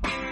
Jueves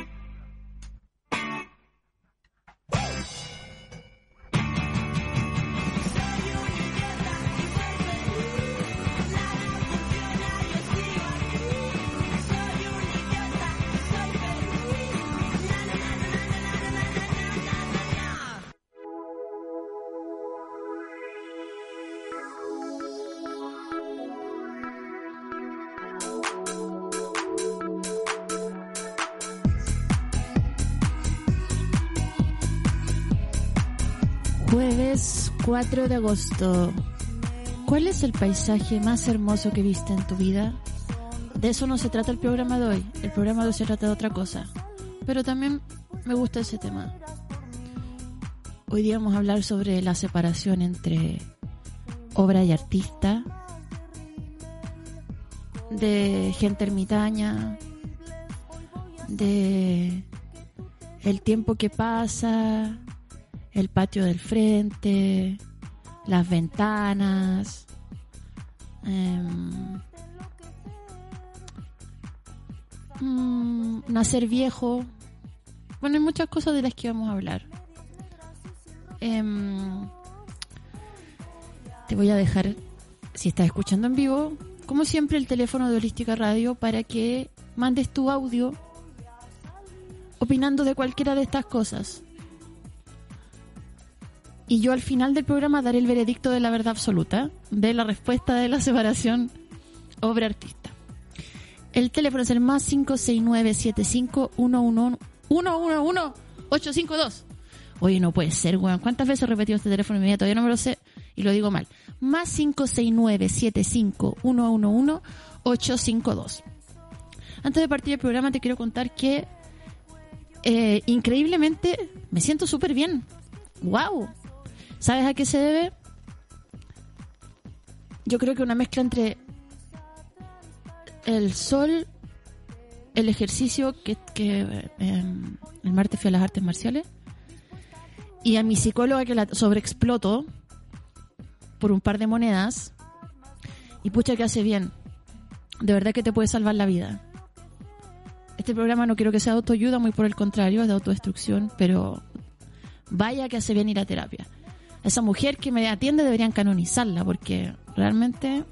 4 de agosto. ¿Cuál es el paisaje más hermoso que viste en tu vida? De eso no se trata el programa de hoy. El programa de hoy se trata de otra cosa. Pero también me gusta ese tema. Hoy día vamos a hablar sobre la separación entre obra y artista, de gente ermitaña, de el tiempo que pasa, el patio del frente, las ventanas, em, mm, nacer viejo. Bueno, hay muchas cosas de las que vamos a hablar. Em, te voy a dejar, si estás escuchando en vivo, como siempre, el teléfono de Holística Radio para que mandes tu audio opinando de cualquiera de estas cosas y yo al final del programa daré el veredicto de la verdad absoluta de la respuesta de la separación obra-artista. El teléfono es el más 569-75-111-852. Oye, no puede ser, weón. ¿Cuántas veces he repetido este teléfono vida? Todavía no me lo sé y lo digo mal. Más 569-75-111-852. Antes de partir el programa te quiero contar que eh, increíblemente me siento súper bien. ¡Wow! ¿Sabes a qué se debe? Yo creo que una mezcla entre el sol, el ejercicio que, em, el martes fui a las artes marciales y a mi psicóloga que la sobreexploto por un par de monedas y pucha que hace bien. De verdad que te puede salvar la vida. Este programa no quiero que sea autoayuda, muy por el contrario, es de autodestrucción, pero vaya que hace bien ir a terapia esa mujer que me atiende deberían canonizarla porque realmente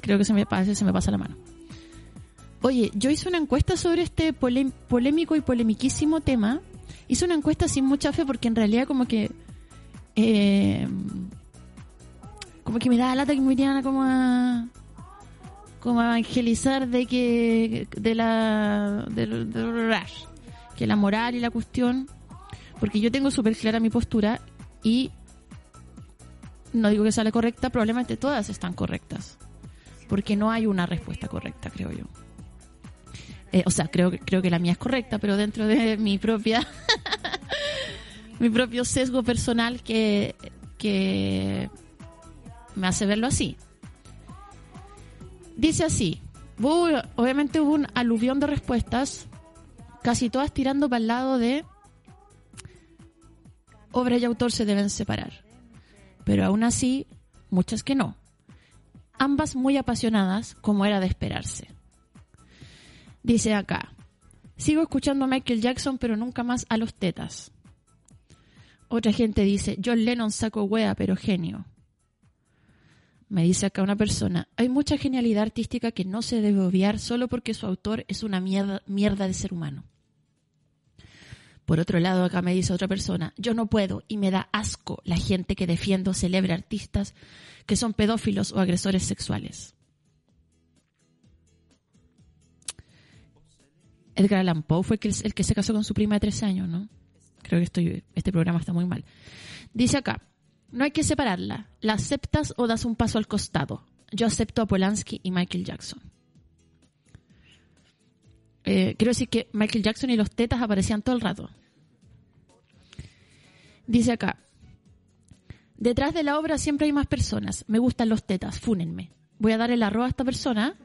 creo que se me pasa, se me pasa la mano. Oye, yo hice una encuesta sobre este polémico y polemiquísimo tema. Hice una encuesta sin mucha fe porque en realidad como que eh, como que me da lata que me irían como a como a evangelizar de que de la de, que la moral y la cuestión porque yo tengo súper clara mi postura y no digo que sea la correcta, probablemente todas están correctas. Porque no hay una respuesta correcta, creo yo. Eh, o sea, creo, creo que la mía es correcta, pero dentro de mi propia mi propio sesgo personal que, que me hace verlo así. Dice así, obviamente hubo un aluvión de respuestas, casi todas tirando para el lado de obra y autor se deben separar. Pero aún así, muchas que no. Ambas muy apasionadas, como era de esperarse. Dice acá, sigo escuchando a Michael Jackson, pero nunca más a los tetas. Otra gente dice, John Lennon saco wea, pero genio. Me dice acá una persona, hay mucha genialidad artística que no se debe obviar solo porque su autor es una mierda, mierda de ser humano. Por otro lado, acá me dice otra persona, yo no puedo y me da asco la gente que defiende o celebra artistas que son pedófilos o agresores sexuales. Edgar Allan Poe fue el que, se casó con su prima de 13 años, ¿no? Creo que este programa está muy mal. Dice acá, no hay que separarla. ¿La aceptas o das un paso al costado? Yo acepto a Polanski y Michael Jackson. Eh, quiero decir que Michael Jackson y los tetas aparecían todo el rato. Dice acá, detrás de la obra siempre hay más personas. Me gustan los tetas, fúnenme. Voy a dar el arroz a esta persona.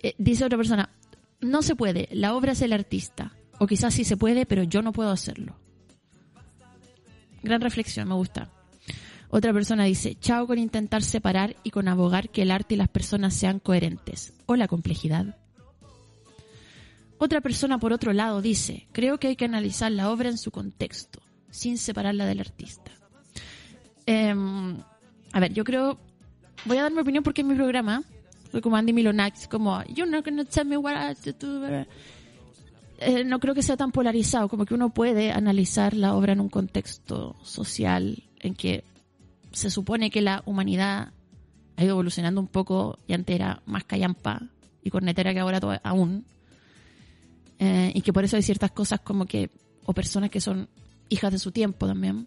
Eh, dice otra persona, no se puede, la obra es el artista. O quizás sí se puede, pero yo no puedo hacerlo. Gran reflexión, me gusta. Otra persona dice, chao con intentar separar y con abogar que el arte y las personas sean coherentes. O la complejidad. Otra persona, por otro lado, dice, creo que hay que analizar la obra en su contexto, sin separarla del artista. Em, a ver, yo creo, voy a dar mi opinión porque es mi programa, soy como Andy Milonax, como, you're not gonna tell me what I do. Eh, no creo que sea tan polarizado, como que uno puede analizar la obra en un contexto social en que se supone que la humanidad ha ido evolucionando un poco y antes era más callampa y cornetera que ahora aún. Eh, y que por eso hay ciertas cosas como que, o personas que son hijas de su tiempo también.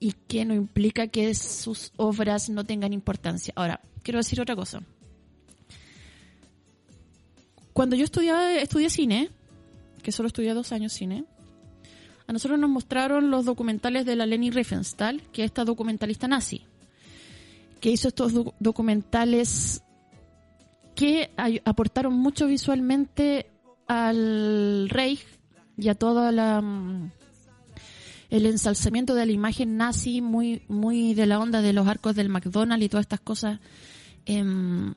Y que no implica que sus obras no tengan importancia. Ahora, quiero decir otra cosa cuando yo estudiaba, estudié cine, que solo estudié dos años cine, a nosotros nos mostraron los documentales de la Leni Riefenstahl, que es esta documentalista nazi, que hizo estos documentales que aportaron mucho visualmente al Reich y a todo la, mm, el ensalzamiento de la imagen nazi muy, muy de la onda de los arcos del McDonald's y todas estas cosas. Em,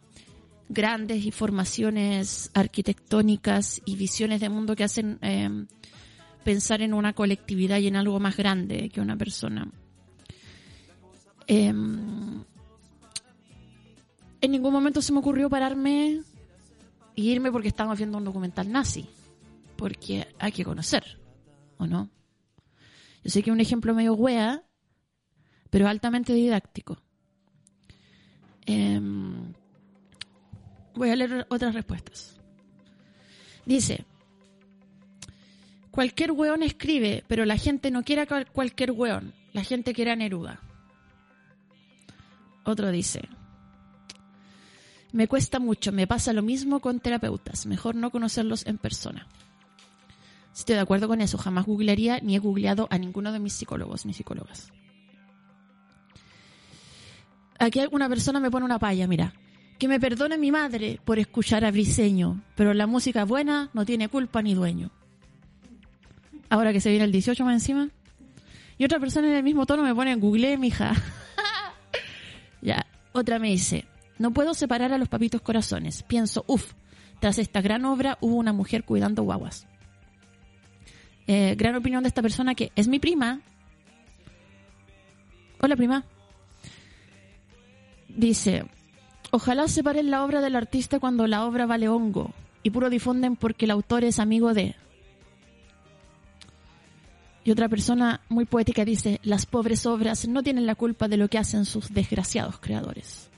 grandes y formaciones arquitectónicas y visiones de mundo que hacen em, pensar en una colectividad y en algo más grande que una persona. Em, en ningún momento se me ocurrió pararme e irme porque estábamos viendo un documental nazi, porque hay que conocer, ¿o no? Yo sé que es un ejemplo medio wea, pero altamente didáctico. Em, Voy a leer otras respuestas. Dice, cualquier weón escribe, pero la gente no quiere cualquier weón, la gente quiere a Neruda. Otro dice, me cuesta mucho, me pasa lo mismo con terapeutas, mejor no conocerlos en persona. Estoy de acuerdo con eso, jamás googlearía ni he googleado a ninguno de mis psicólogos ni psicólogas. Aquí una persona me pone una palla, mira. Que me perdone mi madre por escuchar a Briseño, pero la música buena no tiene culpa ni dueño. Ahora que se viene el 18 más encima. Y otra persona en el mismo tono me pone en Google, mija. ya, otra me dice, no puedo separar a los papitos corazones. Pienso, uff, tras esta gran obra hubo una mujer cuidando guaguas. Eh, gran opinión de esta persona que es mi prima. Hola prima. Dice, Ojalá separen la obra del artista cuando la obra vale hongo y puro difunden porque el autor es amigo de... Y otra persona muy poética dice, las pobres obras no tienen la culpa de lo que hacen sus desgraciados creadores.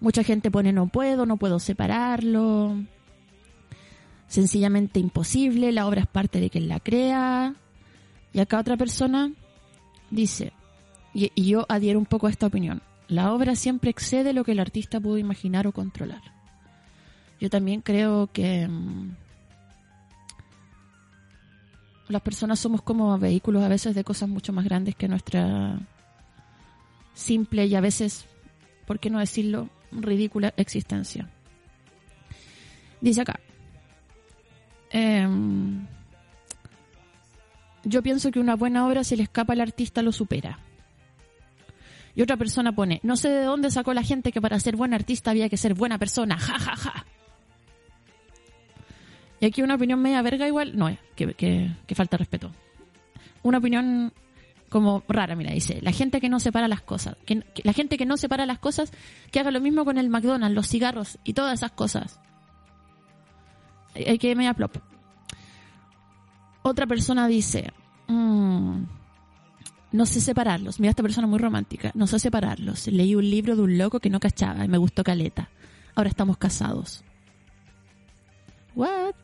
Mucha gente pone no puedo, no puedo separarlo. Sencillamente imposible, la obra es parte de quien la crea. Y acá otra persona dice, y, yo adhiero un poco a esta opinión, la obra siempre excede lo que el artista pudo imaginar o controlar. Yo también creo que mm, las personas somos como vehículos a veces de cosas mucho más grandes que nuestra simple y a veces, ¿por qué no decirlo?, ridícula existencia. Dice acá, em, yo pienso que una buena obra si le escapa al artista lo supera. Y otra persona pone, no sé de dónde sacó la gente que para ser buen artista había que ser buena persona, ja, ja, ja. Y aquí una opinión media verga igual, no, que, que, falta respeto. Una opinión como rara, mira, dice, la gente que no separa las cosas, que, la gente que no separa las cosas, que haga lo mismo con el McDonald's, los cigarros y todas esas cosas. Hay que media plop. Otra persona dice, mmm, no sé separarlos. Mira, esta persona muy romántica. No sé separarlos. Leí un libro de un loco que no cachaba y me gustó caleta. Ahora estamos casados. What?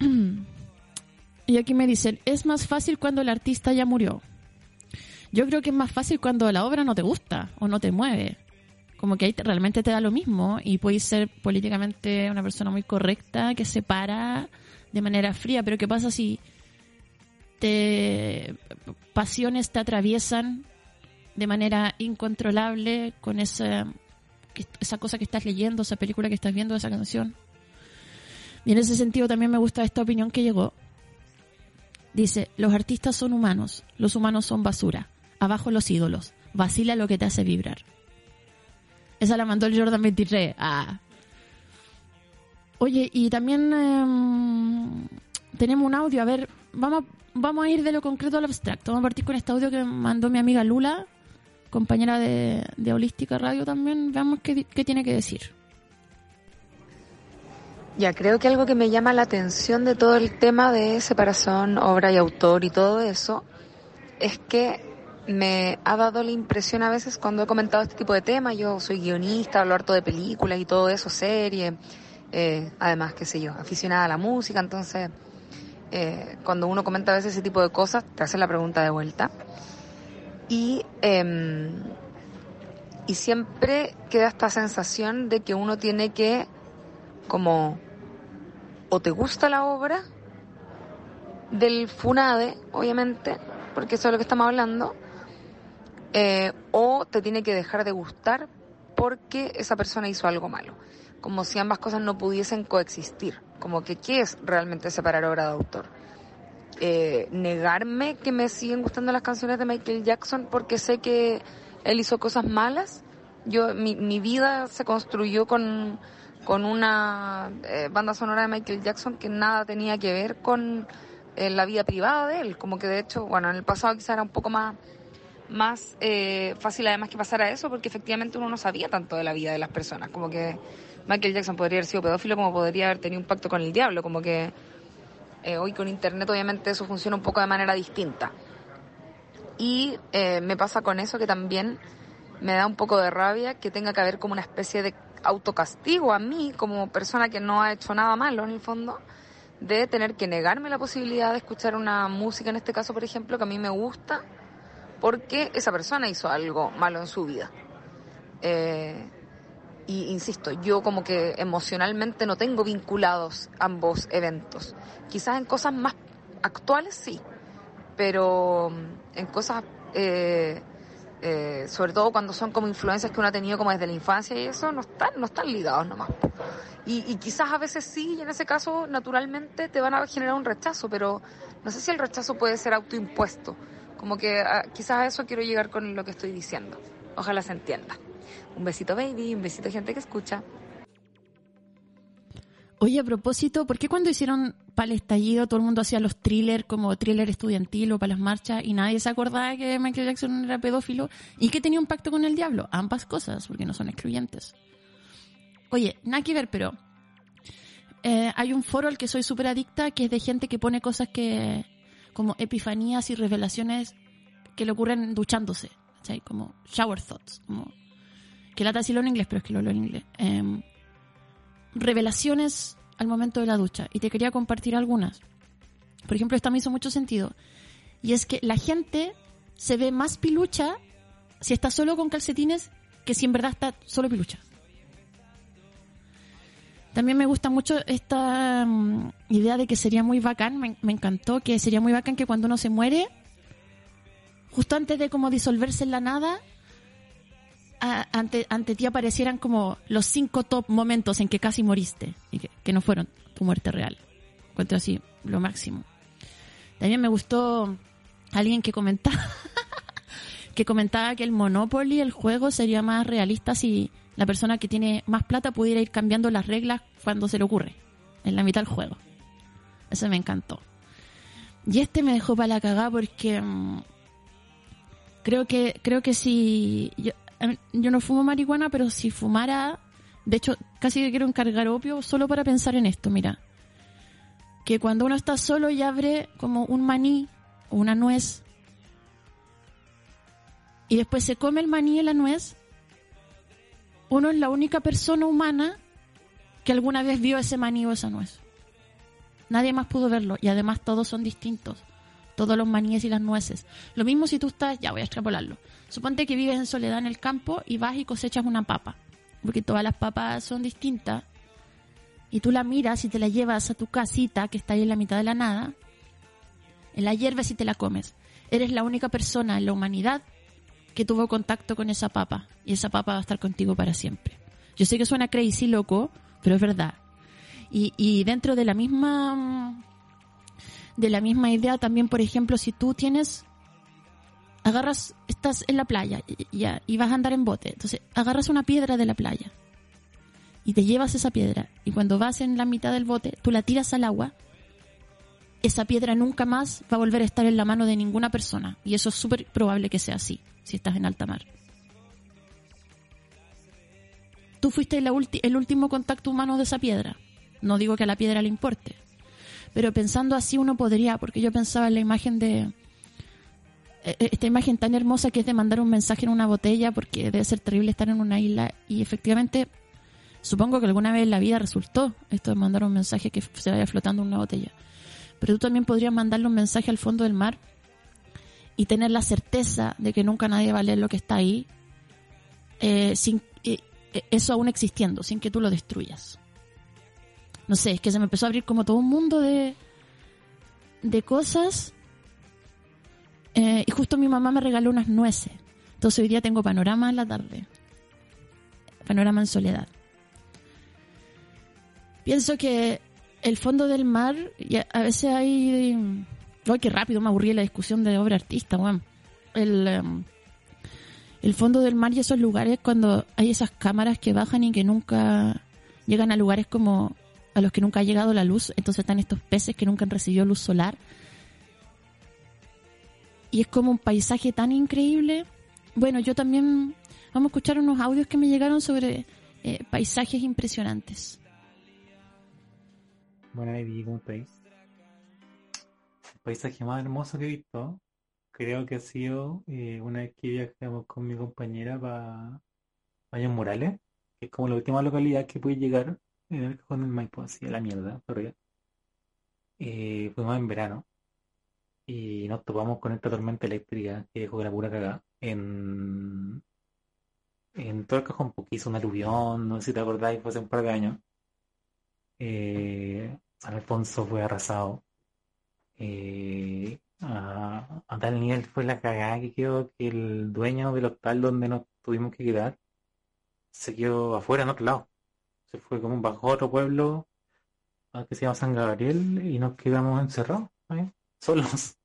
y aquí me dicen, es más fácil cuando el artista ya murió. Yo creo que es más fácil cuando la obra no te gusta o no te mueve. como que ahí te- realmente te da lo mismo y puedes ser políticamente una persona muy correcta que se para de manera fría, pero ¿qué pasa si te pasiones te atraviesan de manera incontrolable con esa esa cosa que estás leyendo, esa película que estás viendo, esa canción? Y en ese sentido también me gusta esta opinión que llegó. Dice, los artistas son humanos, los humanos son basura, abajo los ídolos, vacila lo que te hace vibrar. Esa la mandó el Jordan 23. Ah. Oye, y también em, tenemos un audio. A ver, vamos, vamos a ir de lo concreto al abstracto. Vamos a partir con este audio que mandó mi amiga Lula, compañera de, de Holística Radio también. Veamos qué, qué tiene que decir. Ya, creo que algo que me llama la atención de todo el tema de separación, obra y autor y todo eso, es que me ha dado la impresión a veces cuando he comentado este tipo de temas, yo soy guionista, hablo harto de películas y todo eso, series, eh, además, qué sé yo, aficionada a la música, entonces eh, cuando uno comenta a veces ese tipo de cosas, te hacen la pregunta de vuelta. Y, eh, y siempre queda esta sensación de que uno tiene que como o te gusta la obra del Funade, obviamente, porque eso es lo que estamos hablando, eh, o te tiene que dejar de gustar porque esa persona hizo algo malo, como si ambas cosas no pudiesen coexistir, como que qué es realmente separar obra de autor. Eh, negarme que me siguen gustando las canciones de Michael Jackson porque sé que él hizo cosas malas. Yo mi, mi vida se construyó con con una eh, banda sonora de Michael Jackson que nada tenía que ver con eh, la vida privada de él. Como que de hecho, bueno, en el pasado quizá era un poco más, más eh, fácil además que pasara eso porque efectivamente uno no sabía tanto de la vida de las personas. Como que Michael Jackson podría haber sido pedófilo como podría haber tenido un pacto con el diablo. Como que eh, hoy con Internet obviamente eso funciona un poco de manera distinta. Y eh, me pasa con eso que también me da un poco de rabia que tenga que haber como una especie de autocastigo a mí como persona que no ha hecho nada malo en el fondo de tener que negarme la posibilidad de escuchar una música en este caso por ejemplo que a mí me gusta porque esa persona hizo algo malo en su vida. Eh, y insisto yo como que emocionalmente no tengo vinculados ambos eventos. Quizás en cosas más actuales sí pero en cosas eh, eh, sobre todo cuando son como influencias que uno ha tenido como desde la infancia y eso, no están, no están ligados nomás. Y, quizás a veces sí, y en ese caso naturalmente te van a generar un rechazo, pero no sé si el rechazo puede ser autoimpuesto. Como que ah, quizás a eso quiero llegar con lo que estoy diciendo. Ojalá se entienda. Un besito baby, un besito gente que escucha. Oye, a propósito, ¿por qué cuando hicieron para el estallido todo el mundo hacía los thrillers como thriller estudiantil o para las marchas y nadie se acordaba que Michael Jackson era pedófilo y que tenía un pacto con el diablo? Ambas cosas, porque no son excluyentes. Oye, nada que ver, pero eh, hay un foro al que soy súper adicta que es de gente que pone cosas que como epifanías y revelaciones que le ocurren duchándose. Como shower thoughts, como que lata decirlo en inglés, pero es que lo leo en inglés. Em, revelaciones al momento de la ducha y te quería compartir algunas. Por ejemplo, esta me hizo mucho sentido. Y es que la gente se ve más pilucha si está solo con calcetines que si en verdad está solo pilucha. También me gusta mucho esta mm, idea de que sería muy bacán, me, encantó, que sería muy bacán que cuando uno se muere, justo antes de como disolverse en la nada, ante, ante ti aparecieran como los cinco top momentos en que casi moriste y que, que no fueron tu muerte real. Encuentro así lo máximo. También me gustó alguien que comentaba que comentaba que el Monopoly, el juego, sería más realista si la persona que tiene más plata pudiera ir cambiando las reglas cuando se le ocurre, en la mitad del juego. Eso me encantó. Y este me dejó para la cagada porque mm, creo que creo que si yo no fumo marihuana, pero si fumara, de hecho, casi que quiero encargar opio solo para pensar en esto, mira. Que cuando uno está solo y abre como un maní o una nuez y después se come el maní y la nuez, uno es la única persona humana que alguna vez vio ese maní o esa nuez. Nadie más pudo verlo y además todos son distintos. Todos los maníes y las nueces. Lo mismo si tú estás, ya voy a extrapolarlo. Suponte que vives en soledad en el campo y vas y cosechas una papa, porque todas las papas son distintas. Y tú la miras y te la llevas a tu casita que está ahí en la mitad de la nada, en la hierba y te la comes. Eres la única persona en la humanidad que tuvo contacto con esa papa y esa papa va a estar contigo para siempre. Yo sé que suena crazy, loco, pero es verdad. Y, y dentro de la misma de la misma idea también, por ejemplo, si tú tienes agarras, estás en la playa ya, y vas a andar en bote, entonces agarras una piedra de la playa y te llevas esa piedra y cuando vas en la mitad del bote, tú la tiras al agua, esa piedra nunca más va a volver a estar en la mano de ninguna persona y eso es súper probable que sea así si estás en alta mar. Tú fuiste el último contacto humano de esa piedra. No digo que a la piedra le importe, pero pensando así uno podría, porque yo pensaba en la imagen de, e, e, esta imagen tan hermosa que es de mandar un mensaje en una botella, porque debe ser terrible estar en una isla y efectivamente supongo que alguna vez en la vida resultó esto de mandar un mensaje que se vaya flotando en una botella. Pero tú también podrías mandarle un mensaje al fondo del mar y tener la certeza de que nunca nadie va a leer lo que está ahí, eh, sin eh, eso aún existiendo, sin que tú lo destruyas no sé, es que se me empezó a abrir como todo un mundo de, de cosas. Eh, y justo mi mamá me regaló unas nueces. Entonces hoy día tengo panorama en la tarde. Panorama en soledad. Pienso que el fondo del mar, a, veces hay... Ay, qué rápido me aburrí la discusión de obra artista, weón. El, em, el fondo del mar y esos lugares cuando hay esas cámaras que bajan y que nunca llegan a lugares como a los que nunca ha llegado la luz, entonces están estos peces que nunca han recibido luz solar. Y es como un paisaje tan increíble. Bueno, yo también vamos a escuchar unos audios que me llegaron sobre eh, paisajes impresionantes. Bueno, ahí ¿cómo estáis? El paisaje más hermoso que he visto, creo que ha sido eh, una vez que viajamos con mi compañera para Valle Morales, que es como la última localidad que puede llegar en el cajón del Maipo, así a la mierda, pero eh, fuimos en verano y nos topamos con esta tormenta eléctrica que dejó la pura cagada en, en todo el cajón, porque hizo un aluvión, no sé si te acordáis, fue hace un par de años. Eh, Alfonso fue arrasado. Eh, a, tal nivel fue la cagada que quedó que el dueño del hotel donde nos tuvimos que quedar se quedó afuera en otro lado fue como bajo otro pueblo que se llama San Gabriel y nos quedamos encerrados, solos.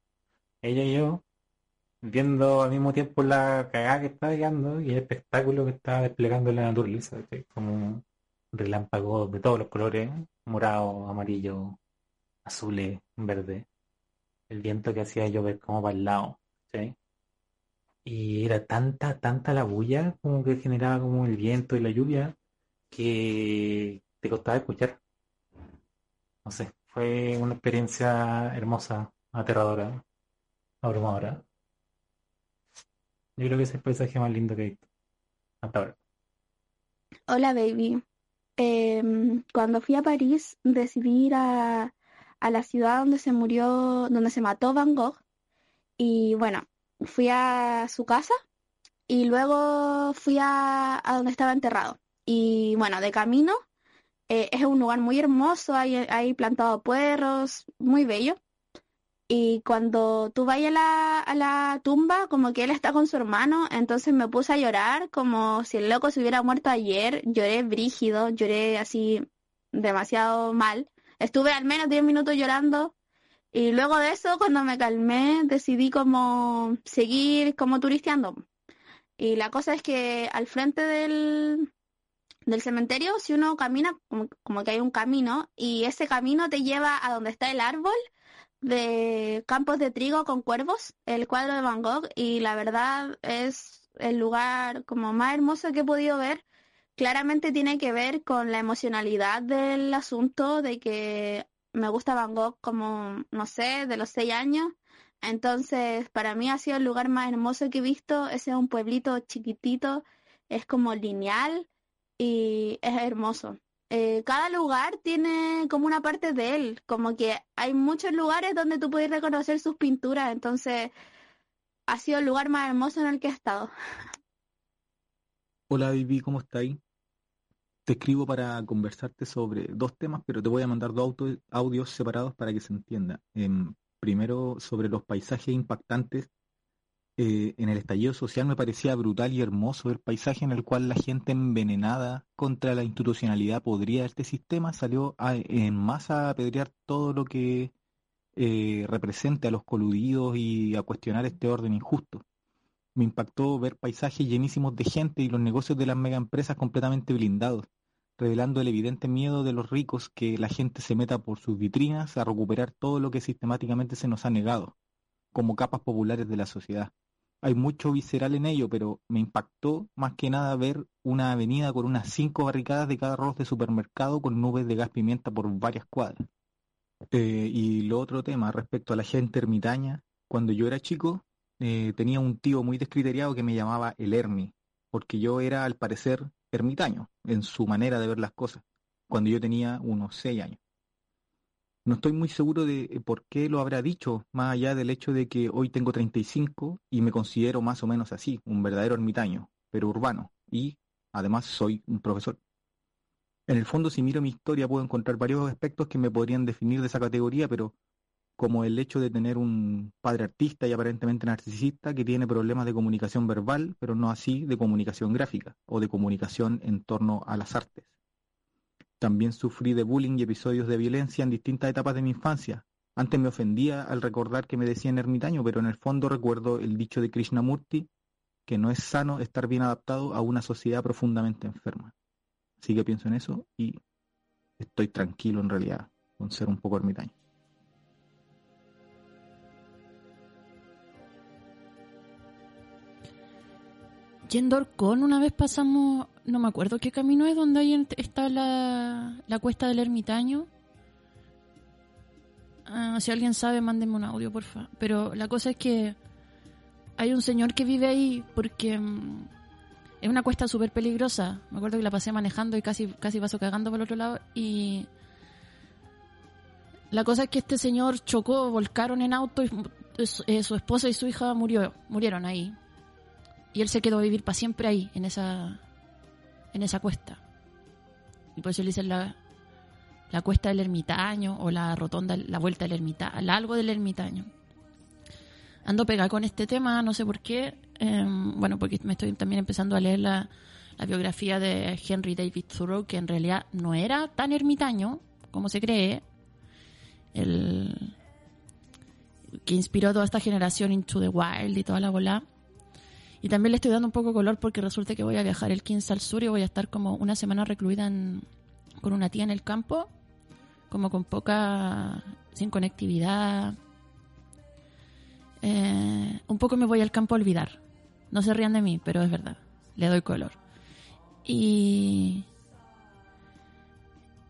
Ella y yo, viendo al mismo tiempo la cagada que estaba llegando y el espectáculo que estaba desplegando la naturaleza, como relámpagos de todos los colores, morado, amarillo, azules, verde. El viento que hacía llover como para el lado, Y era tanta, tanta la bulla como que generaba como el viento y la lluvia que te costaba escuchar. No sé, fue una experiencia hermosa, aterradora, abrumadora. Yo creo que es el paisaje más lindo que he visto hasta ahora. Hola, baby. Em, cuando fui a París, decidí ir a, a la ciudad donde se murió, donde se mató Van Gogh. Y bueno, fui a su casa y luego fui a, a donde estaba enterrado. Y bueno, de camino eh, es un lugar muy hermoso, hay, hay plantado puerros, muy bello. Y cuando tú vayas a la, a la tumba, como que él está con su hermano, entonces me puse a llorar como si el loco se hubiera muerto ayer. Lloré brígido, lloré así demasiado mal. Estuve al menos 10 minutos llorando. Y luego de eso, cuando me calmé, decidí como seguir como turisteando. Y la cosa es que al frente del, del cementerio, si uno camina, como, que hay un camino, y ese camino te lleva a donde está el árbol de campos de trigo con cuervos, el cuadro de Van Gogh, y la verdad es el lugar como más hermoso que he podido ver. Claramente tiene que ver con la emocionalidad del asunto, de que me gusta Van Gogh como, no sé, de los seis años. Entonces, para mí ha sido el lugar más hermoso que he visto. Ese es un pueblito chiquitito, es como lineal, y es hermoso. eh, cada lugar tiene como una parte de él, como que hay muchos lugares donde tú puedes reconocer sus pinturas, entonces ha sido el lugar más hermoso en el que he estado. Hola Vivi, ¿cómo estáis? Te escribo para conversarte sobre dos temas, pero te voy a mandar dos audios separados para que se entienda. Em, primero, sobre los paisajes impactantes eh, en el estallido social me parecía brutal y hermoso el paisaje en el cual la gente envenenada contra la institucionalidad podría este sistema salió en masa a apedrear todo lo que eh, represente a los coludidos y a cuestionar este orden injusto. Me impactó ver paisajes llenísimos de gente y los negocios de las megaempresas completamente blindados, revelando el evidente miedo de los ricos que la gente se meta por sus vitrinas a recuperar todo lo que sistemáticamente se nos ha negado, como capas populares de la sociedad hay mucho visceral en ello, pero me impactó más que nada ver una avenida con unas cinco barricadas de cada arroz de supermercado con nubes de gas pimienta por varias cuadras. Eh, y lo otro tema, respecto a la gente ermitaña, cuando yo era chico eh, tenía un tío muy descriteriado que me llamaba el Hermi, porque yo era al parecer ermitaño en su manera de ver las cosas, cuando yo tenía unos seis años. No estoy muy seguro de eh, por qué lo habrá dicho, más allá del hecho de que hoy tengo 35 y me considero más o menos así, un verdadero ermitaño, pero urbano, y además soy un profesor. En el fondo, si miro mi historia, puedo encontrar varios aspectos que me podrían definir de esa categoría, pero como el hecho de tener un padre artista y aparentemente narcisista que tiene problemas de comunicación verbal, pero no así de comunicación gráfica o de comunicación en torno a las artes. También sufrí de bullying y episodios de violencia en distintas etapas de mi infancia. Antes me ofendía al recordar que me decían ermitaño, pero en el fondo recuerdo el dicho de Krishnamurti, que no es sano estar bien adaptado a una sociedad profundamente enferma. Así que pienso en eso y estoy tranquilo en realidad con ser un poco ermitaño. Yendo con una vez pasamos, no me acuerdo qué camino es, donde ahí está la, la cuesta del ermitaño. Ah, si alguien sabe, mándenme un audio, porfa. Pero la cosa es que hay un señor que vive ahí porque mm, es una cuesta súper peligrosa. Me acuerdo que la pasé manejando y casi, casi paso cagando por el otro lado. Y la cosa es que este señor chocó, volcaron en auto y eh, su esposa y su hija murió, murieron ahí. Y él se quedó a vivir para siempre ahí, en esa, en esa cuesta. Y por eso le dicen la, la cuesta del ermitaño o la rotonda, la vuelta del ermitaño, algo del ermitaño. Ando pegada con este tema, no sé por qué. Em, bueno, porque me estoy también empezando a leer la, la, biografía de Henry David Thoreau, que en realidad no era tan ermitaño como se cree. El que inspiró a toda esta generación Into the Wild y toda la bola. Y también le estoy dando un poco color porque resulta que voy a viajar el 15 al sur y voy a estar como una semana recluida con una tía en el campo, como con poca, sin conectividad. Eh, un poco me voy al campo a olvidar. No se rían de mí, pero es verdad. Le doy color. Y.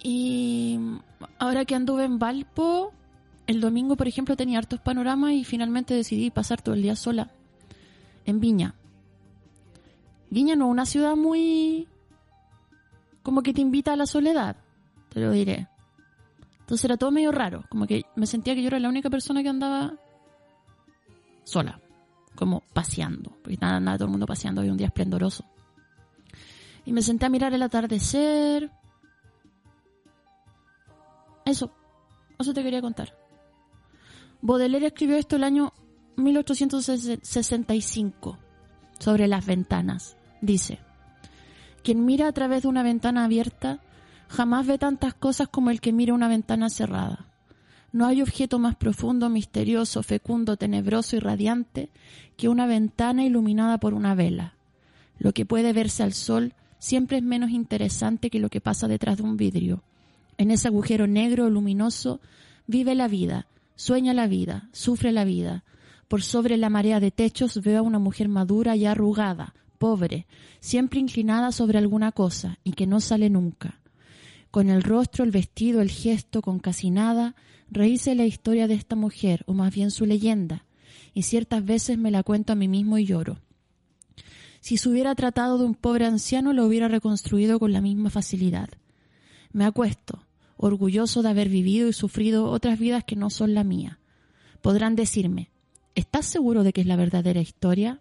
Y. Ahora que anduve en Valpo, el domingo, por ejemplo, tenía hartos panoramas y finalmente decidí pasar todo el día sola en Viña. Viña no es una ciudad muy... como que te invita a la soledad, te lo diré. Entonces era todo medio raro, como que me sentía que yo era la única persona que andaba sola, como paseando, porque nada, nada, todo el mundo paseando, hoy un día esplendoroso. Y me senté a mirar el atardecer. Eso, eso te quería contar. Baudelaire escribió esto el año 1865 sobre las ventanas. Dice, quien mira a través de una ventana abierta jamás ve tantas cosas como el que mira una ventana cerrada. No hay objeto más profundo, misterioso, fecundo, tenebroso y radiante que una ventana iluminada por una vela. Lo que puede verse al sol siempre es menos interesante que lo que pasa detrás de un vidrio. En ese agujero negro luminoso vive la vida, sueña la vida, sufre la vida, por sobre la marea de techos veo a una mujer madura y arrugada, pobre, siempre inclinada sobre alguna cosa y que no sale nunca. Con el rostro, el vestido, el gesto, con casi nada, rehice la historia de esta mujer, o más bien su leyenda, y ciertas veces me la cuento a mí mismo y lloro. Si se hubiera tratado de un pobre anciano, lo hubiera reconstruido con la misma facilidad. me acuesto, orgulloso de haber vivido y sufrido otras vidas que no son la mía. Podrán decirme, ¿estás seguro de que es la verdadera historia?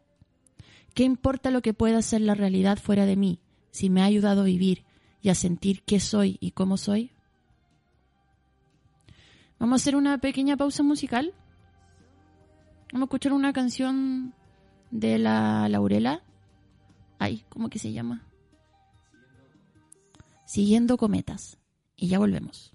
¿Qué importa lo que pueda ser la realidad fuera de mí si me ha ayudado a vivir y a sentir qué soy y cómo soy? Vamos a hacer una pequeña pausa musical. Vamos a escuchar una canción de la Laurela. Ay, ¿cómo que se llama? Siguiendo cometas. Y ya volvemos.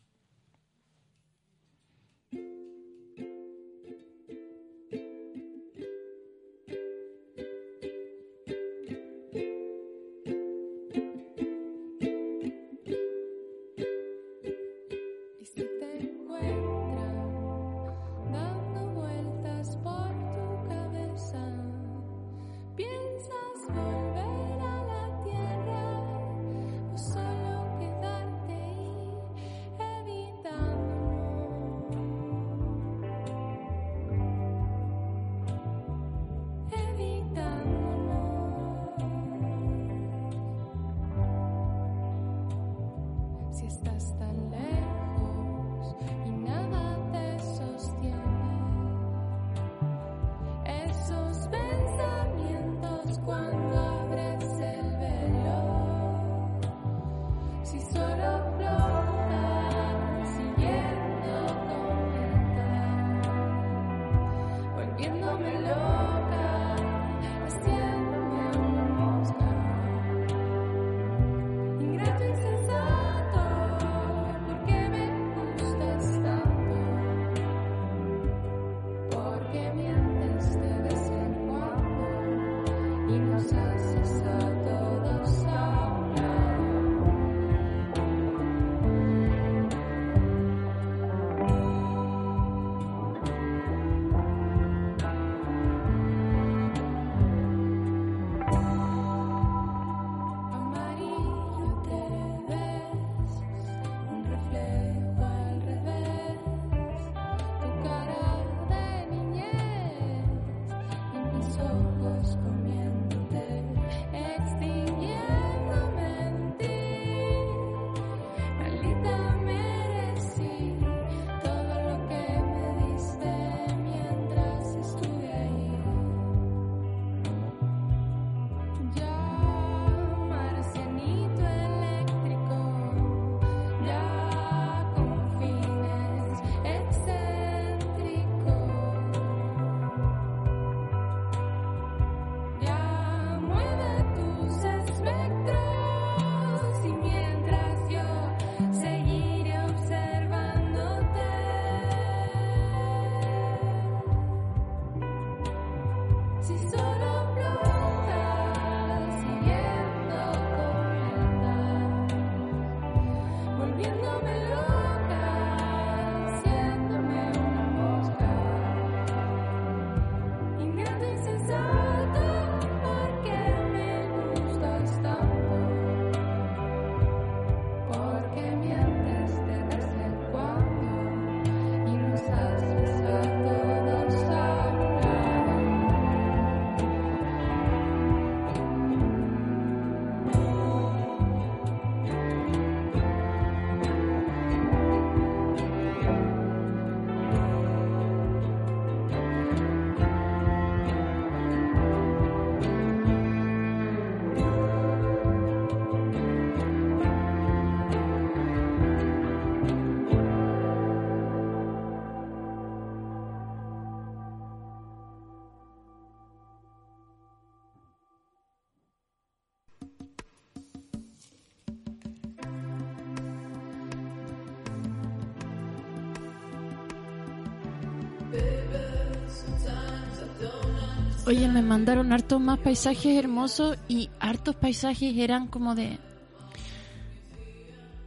Oye, me mandaron hartos más paisajes hermosos y hartos paisajes eran como de...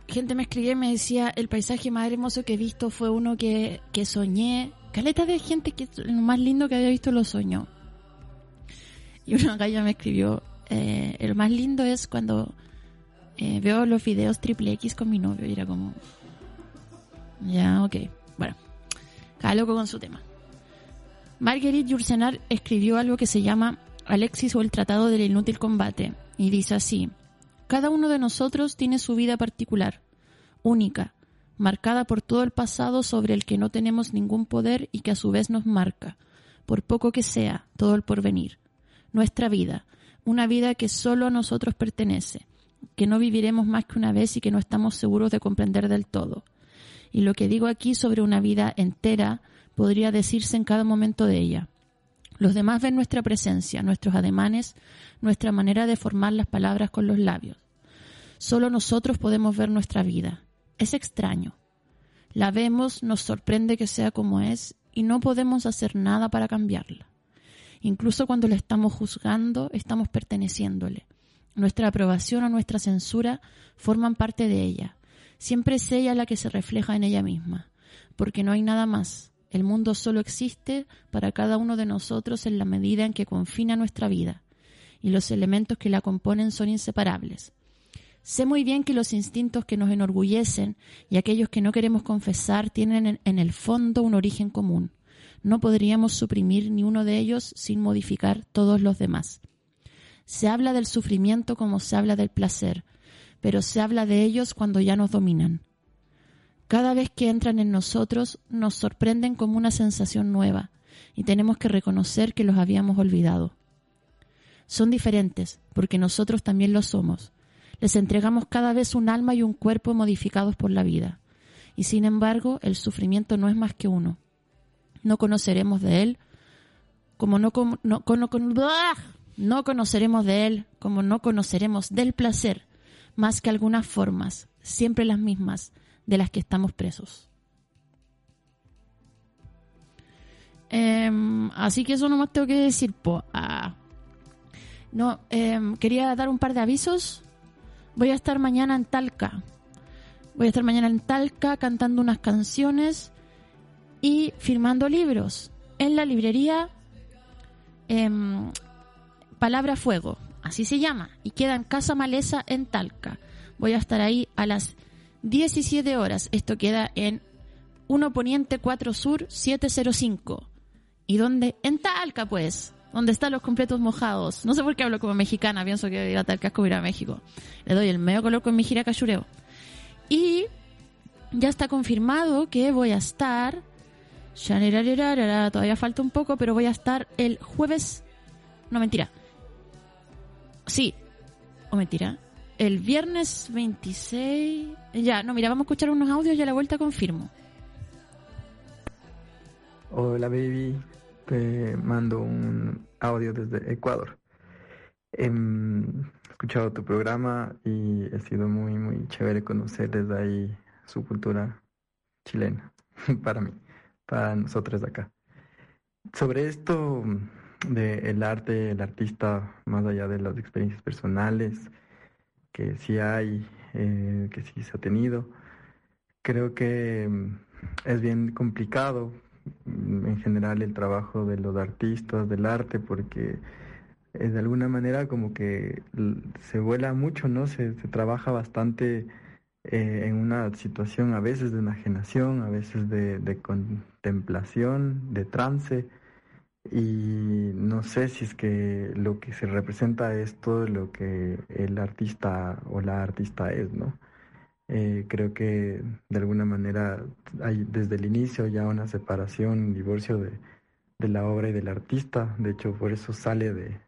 Gente me escribía y me decía, el paisaje más hermoso que he visto fue uno que, que soñé. Caleta de gente que lo más lindo que había visto lo soñó. Y una galla me escribió, eh, el más lindo es cuando eh, veo los videos triple X con mi novio y era como... Ya, ok. Bueno, cada loco con su tema. Marguerite Yourcenar escribió algo que se llama Alexis o el Tratado del Inútil Combate y dice así, cada uno de nosotros tiene su vida particular, única, marcada por todo el pasado sobre el que no tenemos ningún poder y que a su vez nos marca, por poco que sea, todo el porvenir. Nuestra vida, una vida que solo a nosotros pertenece, que no viviremos más que una vez y que no estamos seguros de comprender del todo. Y lo que digo aquí sobre una vida entera podría decirse en cada momento de ella. Los demás ven nuestra presencia, nuestros ademanes, nuestra manera de formar las palabras con los labios. Solo nosotros podemos ver nuestra vida. Es extraño. La vemos, nos sorprende que sea como es y no podemos hacer nada para cambiarla. Incluso cuando la estamos juzgando, estamos perteneciéndole. Nuestra aprobación o nuestra censura forman parte de ella. Siempre es ella la que se refleja en ella misma, porque no hay nada más. El mundo solo existe para cada uno de nosotros en la medida en que confina nuestra vida, y los elementos que la componen son inseparables. Sé muy bien que los instintos que nos enorgullecen y aquellos que no queremos confesar tienen en, el fondo un origen común. No podríamos suprimir ni uno de ellos sin modificar todos los demás. Se habla del sufrimiento como se habla del placer, pero se habla de ellos cuando ya nos dominan. Cada vez que entran en nosotros nos sorprenden como una sensación nueva y tenemos que reconocer que los habíamos olvidado. Son diferentes porque nosotros también lo somos. Les entregamos cada vez un alma y un cuerpo modificados por la vida. Y sin embargo, el sufrimiento no es más que uno. No conoceremos de él como no, no, con- ¡Buah! no conoceremos de él como no conoceremos del placer, más que algunas formas, siempre las mismas, de las que estamos presos. Em, así que eso nomás tengo que decir. Ah. No, em, quería dar un par de avisos. Voy a estar mañana en Talca. Voy a estar mañana en Talca cantando unas canciones y firmando libros en la librería em, Palabra Fuego, así se llama, y queda en Casa Maleza en Talca. Voy a estar ahí a las 17 horas. Esto queda en 1 Poniente 4 Sur 705. ¿Y dónde? En Talca, pues. Donde están los completos mojados. No sé por qué hablo como mexicana. Pienso que ir a Talca es como ir a México. Le doy el medio color con mi gira cachureo. Y ya está confirmado que voy a estar. Shanirararara, Todavía falta un poco, pero voy a estar el jueves. No, mentira. Sí. O mentira. El viernes 26. Ya, no, mira, vamos a escuchar unos audios y a la vuelta confirmo. Hola baby, te mando un audio desde Ecuador. Em, he escuchado tu programa y ha sido muy muy chévere conocer desde ahí su cultura chilena, para mí, para nosotros de acá. Sobre esto de el arte, el artista, más allá de las experiencias personales, que sí hay, eh, que sí se ha tenido, creo que mm, es bien complicado mm, en general el trabajo de los artistas, del arte, porque eh, de alguna manera como que se vuela mucho, ¿no? Se, se trabaja bastante eh, en una situación a veces de enajenación, a veces de contemplación, de trance, y no sé si es que lo que se representa es todo lo que el artista o la artista es, ¿no? Eh, creo que de alguna manera hay desde el inicio ya una separación, un divorcio de, de la obra y del artista. De hecho, por eso sale de,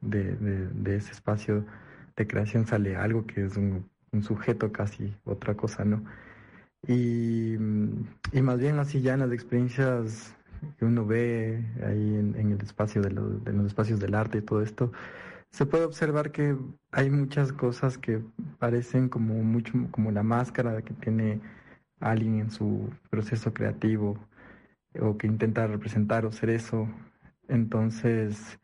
de, de- de ese espacio de creación, sale algo que es un, un sujeto casi, otra cosa, ¿no? Y, y más bien así ya en las experiencias que uno ve ahí en, en el espacio de, lo- de los espacios del arte y todo esto, se puede observar que hay muchas cosas que parecen como mucho como la máscara que tiene alguien en su proceso creativo o que intenta representar o ser eso. Entonces,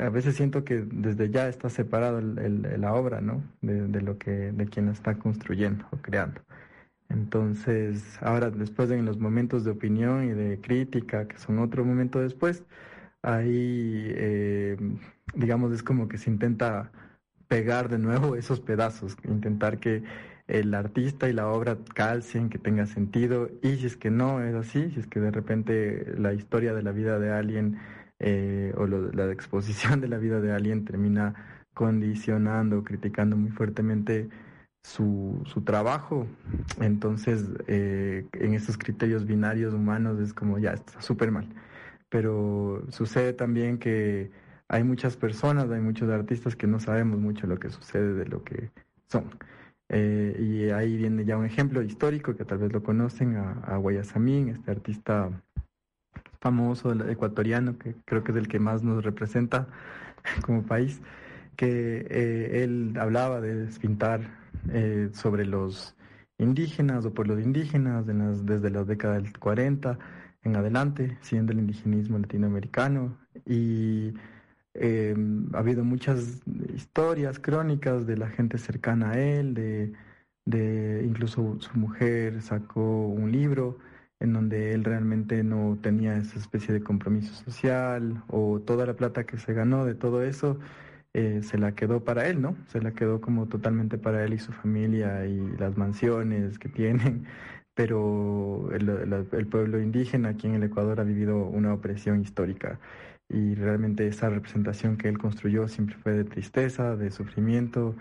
a veces siento que desde ya está separado el- la obra, ¿no? De, lo que, de quien está construyendo o creando. Entonces, ahora después en los momentos de opinión y de crítica, que son otro momento después, ahí, eh, digamos, es como que se intenta pegar de nuevo esos pedazos, intentar que el artista y la obra calcen, que tenga sentido, y si es que no es así, si es que de repente la historia de la vida de alguien eh, o lo- la exposición de la vida de alguien termina condicionando, criticando muy fuertemente su, su trabajo. Entonces, eh, en estos criterios binarios humanos es como ya está súper mal. Pero sucede también que hay muchas personas, hay muchos artistas que no sabemos mucho lo que sucede de lo que son. Eh, y ahí viene ya un ejemplo histórico que tal vez lo conocen, a, a este artista famoso ecuatoriano, que creo que es el que más nos representa como país, que eh, él hablaba de despintar eh, sobre los indígenas o pueblos indígenas en las- desde la década del 40 en adelante, siendo el indigenismo latinoamericano. Y eh, ha habido muchas historias, crónicas de la gente cercana a él, de, de incluso su mujer sacó un libro en donde él realmente no tenía esa especie de compromiso social o toda la plata que se ganó de todo eso eh, se la quedó para él, ¿no? Se la quedó como totalmente para él y su familia y las mansiones que tienen, pero el, el- el pueblo indígena aquí en el Ecuador ha vivido una opresión histórica y realmente esa representación que él construyó siempre fue de tristeza, de sufrimiento,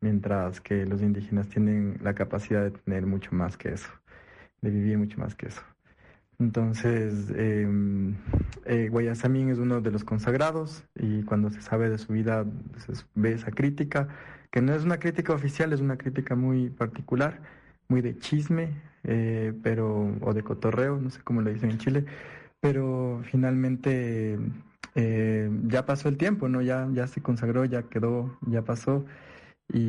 mientras que los indígenas tienen la capacidad de tener mucho más que eso, de vivir mucho más que eso. Entonces, eh, eh, Guayasamín es uno de los consagrados y cuando se sabe de su vida se ve esa crítica, que no es una crítica oficial, es una crítica muy particular, muy de chisme, eh, pero o de cotorreo, no sé cómo lo dicen en Chile, pero finalmente eh, ya pasó el tiempo, ¿no? Ya, ya se consagró, ya quedó, ya pasó y,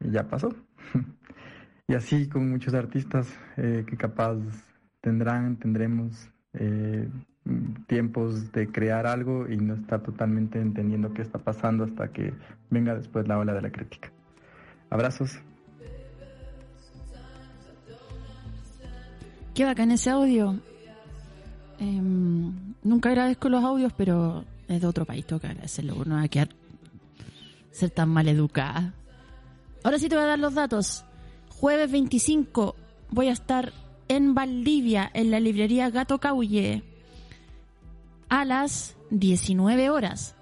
y ya pasó. Y así con muchos artistas eh, que capaz tendrán, tendremos eh, tiempos de crear algo y no estar totalmente entendiendo qué está pasando hasta que venga después la ola de la crítica. Abrazos. Qué bacán ese audio. Em, nunca agradezco los audios, pero es de otro país, agradecerlo. No a ser tan mal educada. Ahora sí te voy a dar los datos. Jueves 25 voy a estar en Valdivia, en la librería Gato Caulle, a las 19 horas.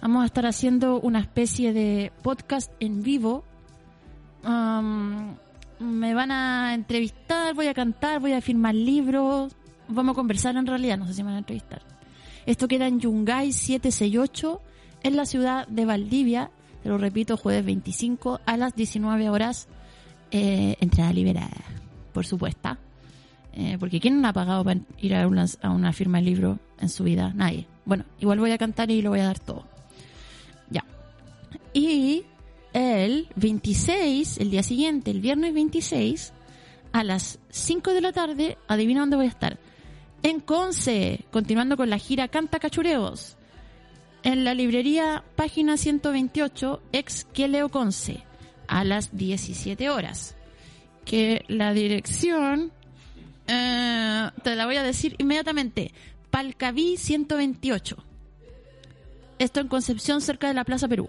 Vamos a estar haciendo una especie de podcast en vivo. Am, me van a entrevistar, voy a cantar, voy a firmar libros. Vamos a conversar en realidad, no sé si me van a entrevistar. Esto queda en Yungay 768, en la ciudad de Valdivia. Te lo repito, jueves 25 a las 19 horas. Eh, entrada liberada, por supuesto. Eh, porque ¿quién no ha pagado para ir a una, a una firma de libro en su vida? Nadie. Bueno, igual voy a cantar y lo voy a dar todo. Ya. Y el 26, el día siguiente, el viernes 26, a las 5 de la tarde, adivina dónde voy a estar. En Conce, continuando con la gira Canta Cachureos. En la librería página 128, ex Queleo Conce, a las 17 horas. Que la dirección, eh, te la voy a decir inmediatamente, Palcaví 128. Esto en Concepción, cerca de la Plaza Perú.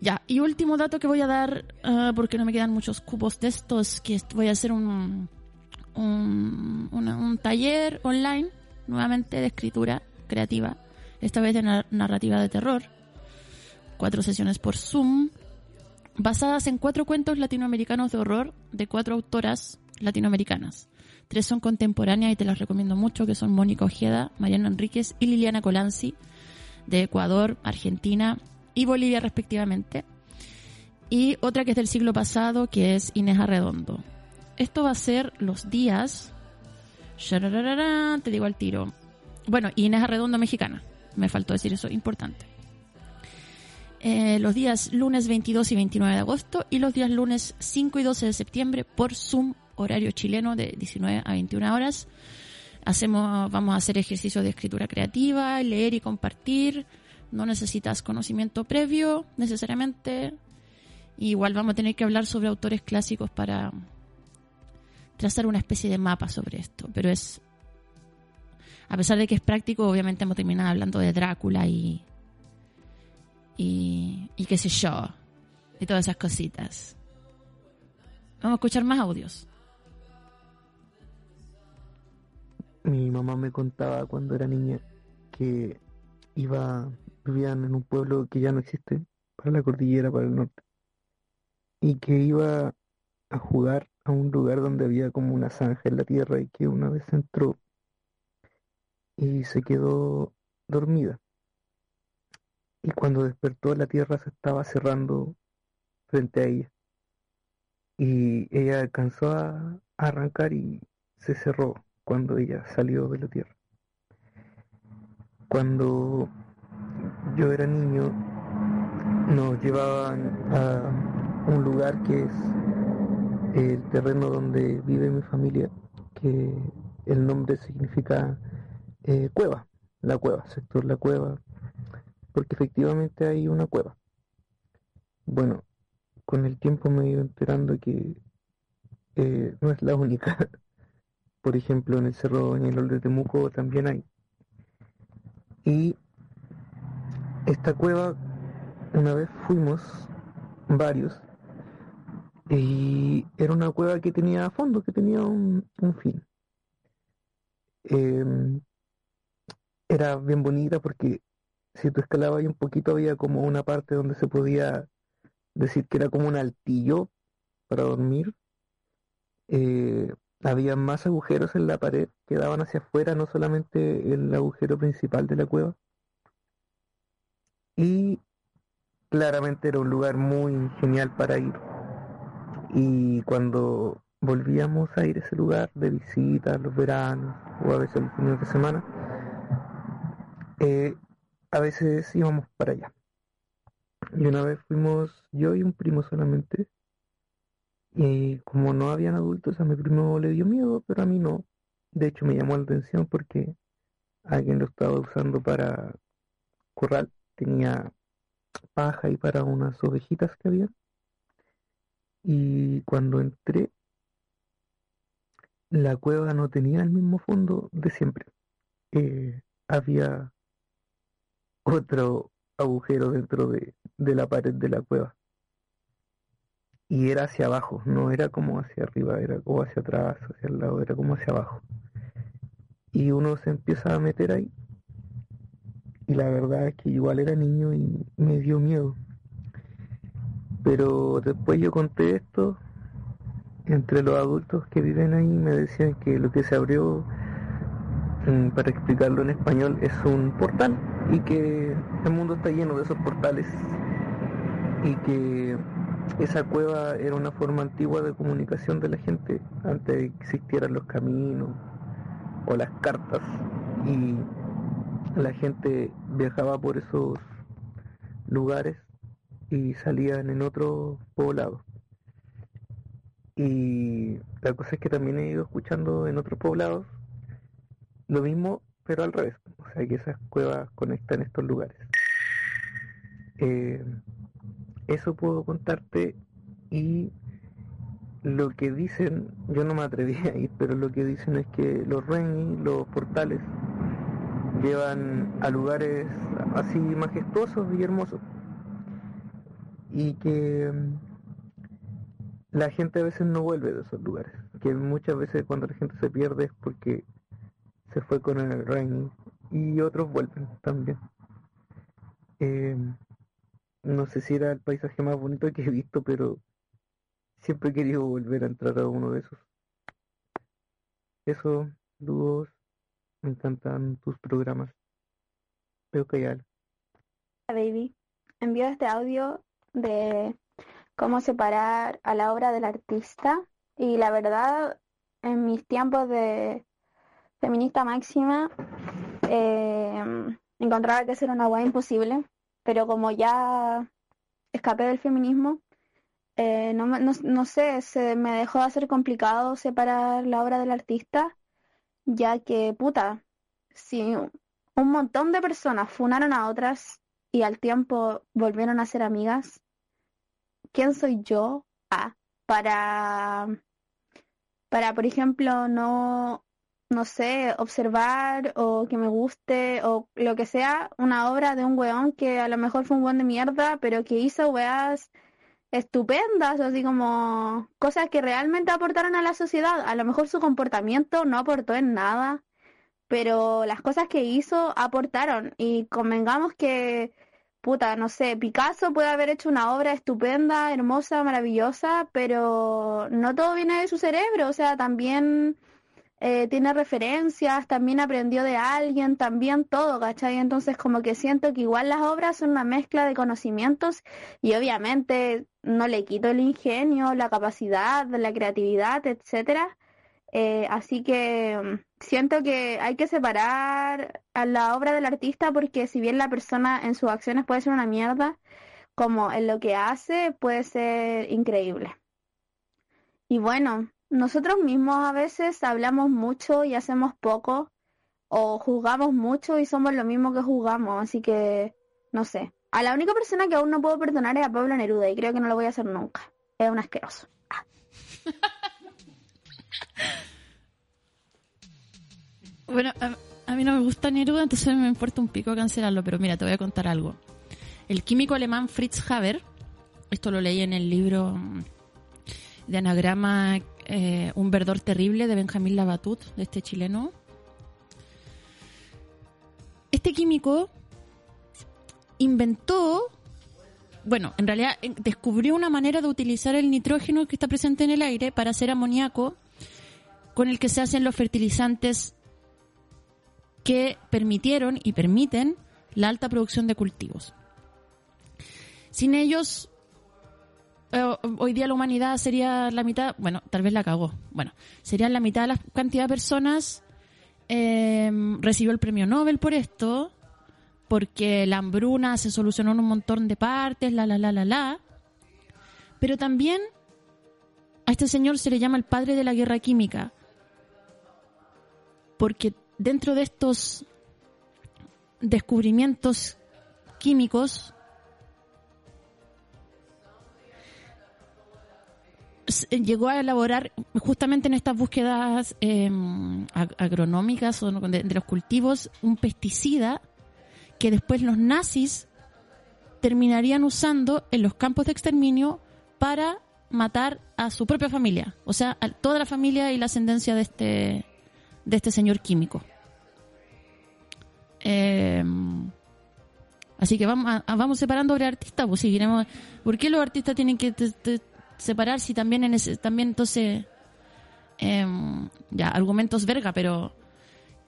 Ya, y último dato que voy a dar, ah, porque no me quedan muchos cupos de estos, que voy a hacer un, un, un taller online, nuevamente de escritura creativa, esta vez de nar- narrativa de terror, cuatro sesiones por Zoom, basadas en cuatro cuentos latinoamericanos de horror de cuatro autoras latinoamericanas. Tres son contemporáneas y te las recomiendo mucho, que son Mónica Ojeda, Mariana Enríquez y Liliana Colanzi, de Ecuador, Argentina y Bolivia respectivamente. Y otra que es del siglo pasado, que es Inés Arredondo. Esto va a ser los días... Te digo al tiro. Bueno, Inés Arredondo mexicana. Me faltó decir eso, importante. Eh, los días lunes 22 y 29 de agosto y los días lunes 5 y 12 de septiembre por Zoom, horario chileno de 19 a 21 horas. Hacemos, vamos a hacer ejercicios de escritura creativa, leer y compartir. No necesitas conocimiento previo necesariamente. Igual vamos a tener que hablar sobre autores clásicos para trazar una especie de mapa sobre esto. Pero es, a pesar de que es práctico, obviamente hemos terminado hablando de Drácula y, y, y qué sé yo, y todas esas cositas. Vamos a escuchar más audios. Mi mamá me contaba cuando era niña que iba, vivían en un pueblo que ya no existe, para la cordillera, para el norte. y que iba a jugar a un lugar donde había como una zanja en la tierra y que una vez entró y se quedó dormida. Y cuando despertó la tierra se estaba cerrando frente a ella. Y ella alcanzó a arrancar y se cerró cuando ella salió de la tierra. Cuando yo era niño, nos llevaban a un lugar que es el terreno donde vive mi familia, que el nombre significa eh, cueva, la cueva, sector la cueva, porque efectivamente hay una cueva. Bueno, con el tiempo me he ido enterando que eh, no es la única. Por ejemplo, en el cerro, en el Ol de Temuco también hay. Y esta cueva, una vez fuimos varios, y era una cueva que tenía fondo, que tenía un, un fin. Em, era bien bonita porque si tú escalabas ahí un poquito había como una parte donde se podía decir que era como un altillo para dormir. Eh, había más agujeros en la pared que daban hacia afuera, no solamente el agujero principal de la cueva. Y claramente era un lugar muy genial para ir. Y cuando volvíamos a ir a ese lugar de visita, los veranos o a veces los fines de semana, eh, a veces íbamos para allá. Y una vez fuimos yo y un primo solamente. Y como no habían adultos, a mi primo le dio miedo, pero a mí no. De hecho, me llamó la atención porque alguien lo estaba usando para corral. Tenía paja y para unas ovejitas que había. Y cuando entré, la cueva no tenía el mismo fondo de siempre. Eh, había otro agujero dentro de, de la pared de la cueva. Y era hacia abajo, no era como hacia arriba, era como hacia atrás, hacia el lado, era como hacia abajo. Y uno se empieza a meter ahí. Y la verdad es que igual era niño y me dio miedo. Pero después yo conté esto, entre los adultos que viven ahí me decían que lo que se abrió, mm, para explicarlo en español, es un portal y que el mundo está lleno de esos portales y que esa cueva era una forma antigua de comunicación de la gente antes de que existieran los caminos o las cartas y la gente viajaba por esos lugares y salían en otro poblado. Y la cosa es que también he ido escuchando en otros poblados lo mismo, pero al revés. O sea que esas cuevas conectan estos lugares. Eh, eso puedo contarte y lo que dicen, yo no me atreví a ir, pero lo que dicen es que los Reni, los portales, llevan a lugares así majestuosos y hermosos. Y que mm, la gente a veces no vuelve de esos lugares. Que muchas veces cuando la gente se pierde es porque se fue con el Reni y otros vuelven también. Eh, no sé si era el paisaje más bonito que he visto, pero siempre he querido volver a entrar a uno de esos. Eso, Luz, me encantan tus programas. Veo que hay algo. Baby, envío este audio de cómo separar a la obra del artista y la verdad, en mis tiempos de feminista máxima, eh, encontraba que era una hueá imposible, pero como ya escapé del feminismo, eh, no, no, no sé, se me dejó de hacer complicado separar la obra del artista, ya que, puta, si un montón de personas funaron a otras y al tiempo volvieron a ser amigas, ¿quién soy yo? Ah, para, para, por ejemplo, no, no sé, observar o que me guste o lo que sea una obra de un weón que a lo mejor fue un weón de mierda, pero que hizo weas estupendas, así como cosas que realmente aportaron a la sociedad. A lo mejor su comportamiento no aportó en nada, pero las cosas que hizo aportaron y convengamos que puta, no sé, Picasso puede haber hecho una obra estupenda, hermosa, maravillosa, pero no todo viene de su cerebro, o sea, también eh, tiene referencias, también aprendió de alguien, también todo, ¿cachai? Entonces como que siento que igual las obras son una mezcla de conocimientos y obviamente no le quito el ingenio, la capacidad, la creatividad, etcétera. Eh, así que mm, siento que hay que separar a la obra del artista porque si bien la persona en sus acciones puede ser una mierda, como en lo que hace puede ser increíble. Y bueno, nosotros mismos a veces hablamos mucho y hacemos poco, o juzgamos mucho y somos lo mismo que juzgamos, así que no sé. A la única persona que aún no puedo perdonar es a Pablo Neruda y creo que no lo voy a hacer nunca. Es un asqueroso. Ah. Bueno, a, a mí no me gusta Neruda, entonces me importa un pico cancelarlo, pero mira, te voy a contar algo. El químico alemán Fritz Haber, esto lo leí en el libro de anagrama eh, Un verdor terrible de Benjamín Labatut, de este chileno. Este químico inventó, bueno, en realidad descubrió una manera de utilizar el nitrógeno que está presente en el aire para hacer amoníaco con el que se hacen los fertilizantes que permitieron y permiten la alta producción de cultivos. Sin ellos, hoy día la humanidad sería la mitad, bueno, tal vez la cagó, bueno, sería la mitad de la cantidad de personas eh, recibió el premio Nobel por esto, porque la hambruna se solucionó en un montón de partes, la, la, la, la, la. Pero también a este señor se le llama el padre de la guerra química, porque dentro de estos descubrimientos químicos llegó a elaborar justamente en estas búsquedas ag- agronómicas o de, de los cultivos un pesticida que después los nazis terminarían usando en los campos de exterminio para matar a su propia familia, o sea, a toda la familia y la ascendencia de este de este señor químico. Eh, así que vamos, a- vamos separando obra de artista, pues seguiremos. ¿Por qué los artistas tienen que te- separar si también en ese, también entonces em, ya argumentos verga, pero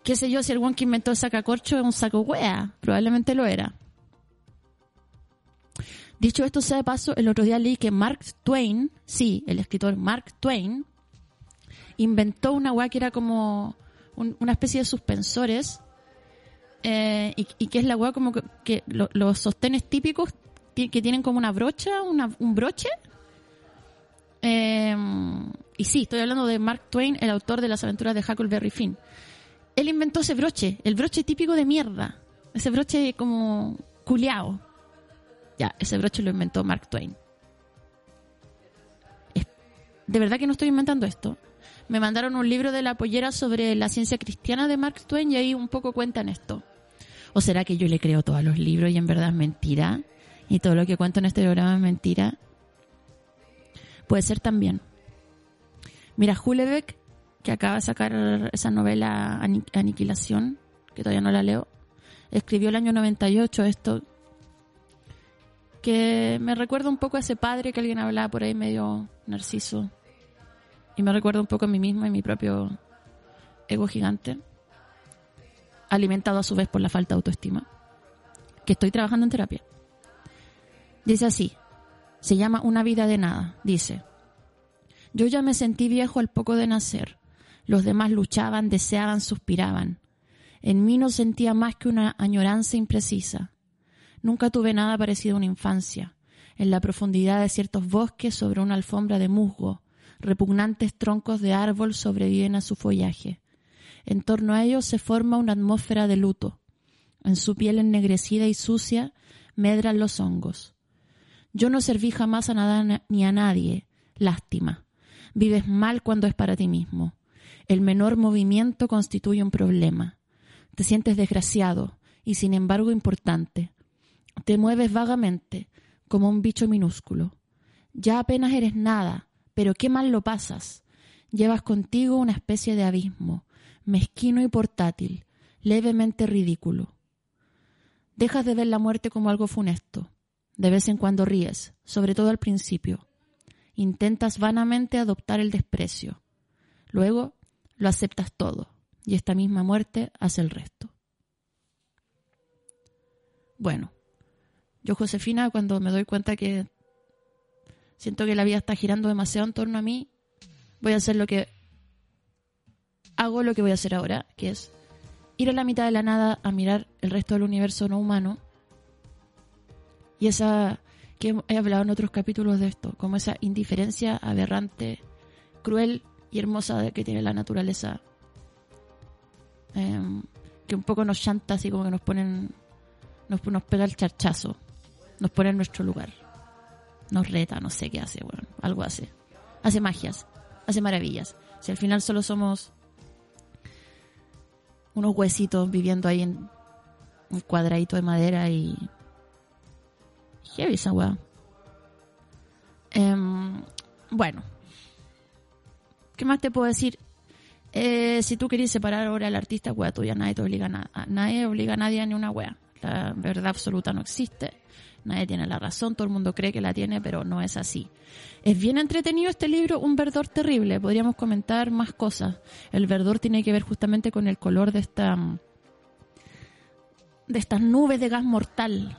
qué sé yo si el one que inventó el sacacorcho es un saco wea, probablemente lo era. Dicho esto sea de paso, el otro día leí que Mark Twain, sí, el escritor Mark Twain, inventó una weá que era como un- una especie de suspensores eh, y, que es la weá como que, lo- los sostenes típicos que tienen como una brocha, una- un broche. Eh, y sí, estoy hablando de Mark Twain, el autor de las aventuras de Huckleberry Finn. Él inventó ese broche, el broche típico de mierda, ese broche como culeado. Ya, ese broche lo inventó Mark Twain. De verdad que no estoy inventando esto. Me mandaron un libro de la pollera sobre la ciencia cristiana de Mark Twain y ahí un poco cuentan esto. ¿O será que yo le creo todos los libros y en verdad es mentira? Y todo lo que cuento en este programa es mentira. Puede ser también. Mira, Hulebeck, que acaba de sacar esa novela Ani- Aniquilación, que todavía no la leo, escribió el año 98 esto, que me recuerda un poco a ese padre que alguien hablaba por ahí medio narciso. Y me recuerda un poco a mí misma y mi propio ego gigante, alimentado a su vez por la falta de autoestima, que estoy trabajando en terapia. Dice así, se llama Una vida de nada, dice, yo ya me sentí viejo al poco de nacer, los demás luchaban, deseaban, suspiraban. En mí no sentía más que una añoranza imprecisa. Nunca tuve nada parecido a una infancia. En la profundidad de ciertos bosques, sobre una alfombra de musgo, repugnantes troncos de árbol sobreviven a su follaje. En torno a ellos se forma una atmósfera de luto. En su piel ennegrecida y sucia medran los hongos. Yo no serví jamás a nada na- ni a nadie. Lástima. Vives mal cuando es para ti mismo. El menor movimiento constituye un problema. Te sientes desgraciado y sin embargo importante. Te mueves vagamente, como un bicho minúsculo. Ya apenas eres nada, pero qué mal lo pasas. Llevas contigo una especie de abismo, mezquino y portátil, levemente ridículo. Dejas de ver la muerte como algo funesto. De vez en cuando ríes, sobre todo al principio. Intentas vanamente adoptar el desprecio. Luego lo aceptas todo y esta misma muerte hace el resto. Bueno, yo Josefina cuando me doy cuenta que siento que la vida está girando demasiado en torno a mí, voy a hacer lo que hago lo que voy a hacer ahora, que es ir a la mitad de la nada a mirar el resto del universo no humano. Y esa que he hablado en otros capítulos de esto, como esa indiferencia aberrante, cruel y hermosa que tiene la naturaleza. Em, que un poco nos chanta así como que nos ponen, nos, nos pega el charchazo, nos pone en nuestro lugar, nos reta, no sé qué hace, bueno, algo hace. Hace magias, hace maravillas. Si al final solo somos unos huesitos viviendo ahí en un cuadradito de madera y. Heavy esa weá. Em, bueno. ¿Qué más te puedo decir? Eh, si tú querés separar ahora al artista, weá tuya, nadie te obliga a nada. Nadie obliga a nadie a ni una weá. La verdad absoluta no existe. Nadie tiene la razón, todo el mundo cree que la tiene, pero no es así. Es bien entretenido este libro, Un verdor terrible. Podríamos comentar más cosas. El verdor tiene que ver justamente con el color de esta de estas nubes de gas mortal.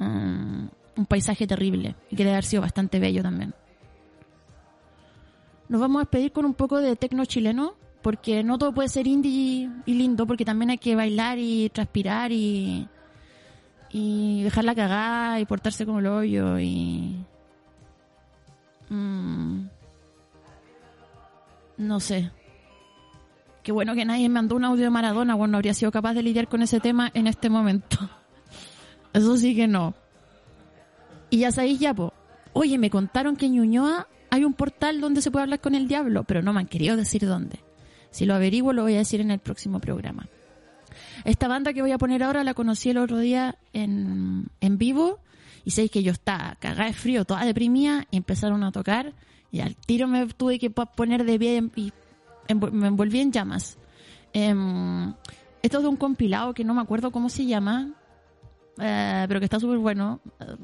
Un paisaje terrible y que debe haber sido bastante bello también. Nos vamos a despedir con un poco de tecno chileno, porque no todo puede ser indie y lindo, porque también hay que bailar y transpirar y y dejarla cagada y portarse como el hoyo y mm, no sé qué bueno que nadie me mandó un audio de Maradona bueno no habría sido capaz de lidiar con ese tema en este momento eso sí que no. Y ya sabéis ya po. Oye me contaron que en Ñuñoa hay un portal donde se puede hablar con el diablo pero no me han querido decir dónde. Si lo averiguo lo voy a decir en el próximo programa. Esta banda que voy a poner ahora la conocí el otro día en, en vivo y sé que yo estaba cagada de frío, toda deprimida y empezaron a tocar y al tiro me tuve que po- poner de pie y me envolví en llamas. Em, esto es de un compilado que no me acuerdo cómo se llama, eh, pero que está súper bueno. Eh,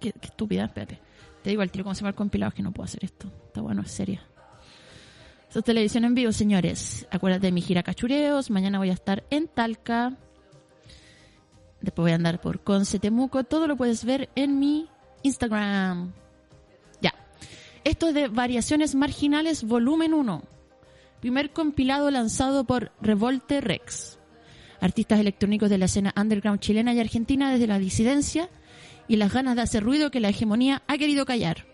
qué, qué estúpida, espérate. Te digo al tiro cómo se llama el compilado, es que no puedo hacer esto. Está bueno, es seria. Esto es televisión en vivo, señores. Acuérdate de mi gira Cachureos. Mañana voy a estar en Talca. Después voy a andar por Conce, Temuco. Todo lo puedes ver en mi Instagram. Ya. Esto es de Variaciones Marginales, volumen 1. Primer compilado lanzado por Revolte Rex. Artistas electrónicos de la escena underground chilena y argentina desde la disidencia y las ganas de hacer ruido que la hegemonía ha querido callar.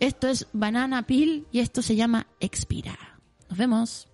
Esto es Banana Peel y esto se llama Expira. Nos vemos.